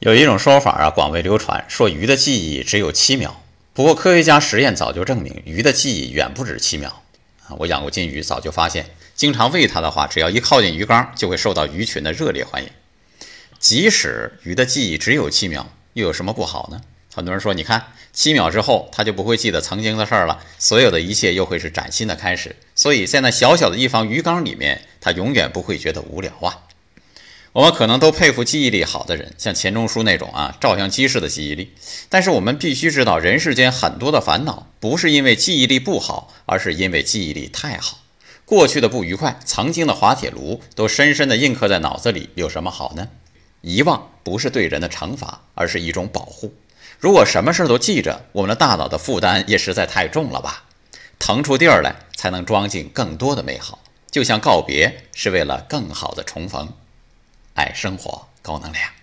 有一种说法啊，广为流传，说鱼的记忆只有七秒。不过科学家实验早就证明，鱼的记忆远不止七秒啊！我养过金鱼，早就发现，经常喂它的话，只要一靠近鱼缸，就会受到鱼群的热烈欢迎。即使鱼的记忆只有七秒，又有什么不好呢？很多人说，你看七秒之后，它就不会记得曾经的事儿了，所有的一切又会是崭新的开始。所以在那小小的一方鱼缸里面，它永远不会觉得无聊啊。我们可能都佩服记忆力好的人，像钱钟书那种啊，照相机式的记忆力。但是我们必须知道，人世间很多的烦恼，不是因为记忆力不好，而是因为记忆力太好。过去的不愉快，曾经的滑铁卢，都深深地印刻在脑子里，有什么好呢？遗忘不是对人的惩罚，而是一种保护。如果什么事都记着，我们的大脑的负担也实在太重了吧？腾出地儿来，才能装进更多的美好。就像告别，是为了更好的重逢。爱生活，高能量。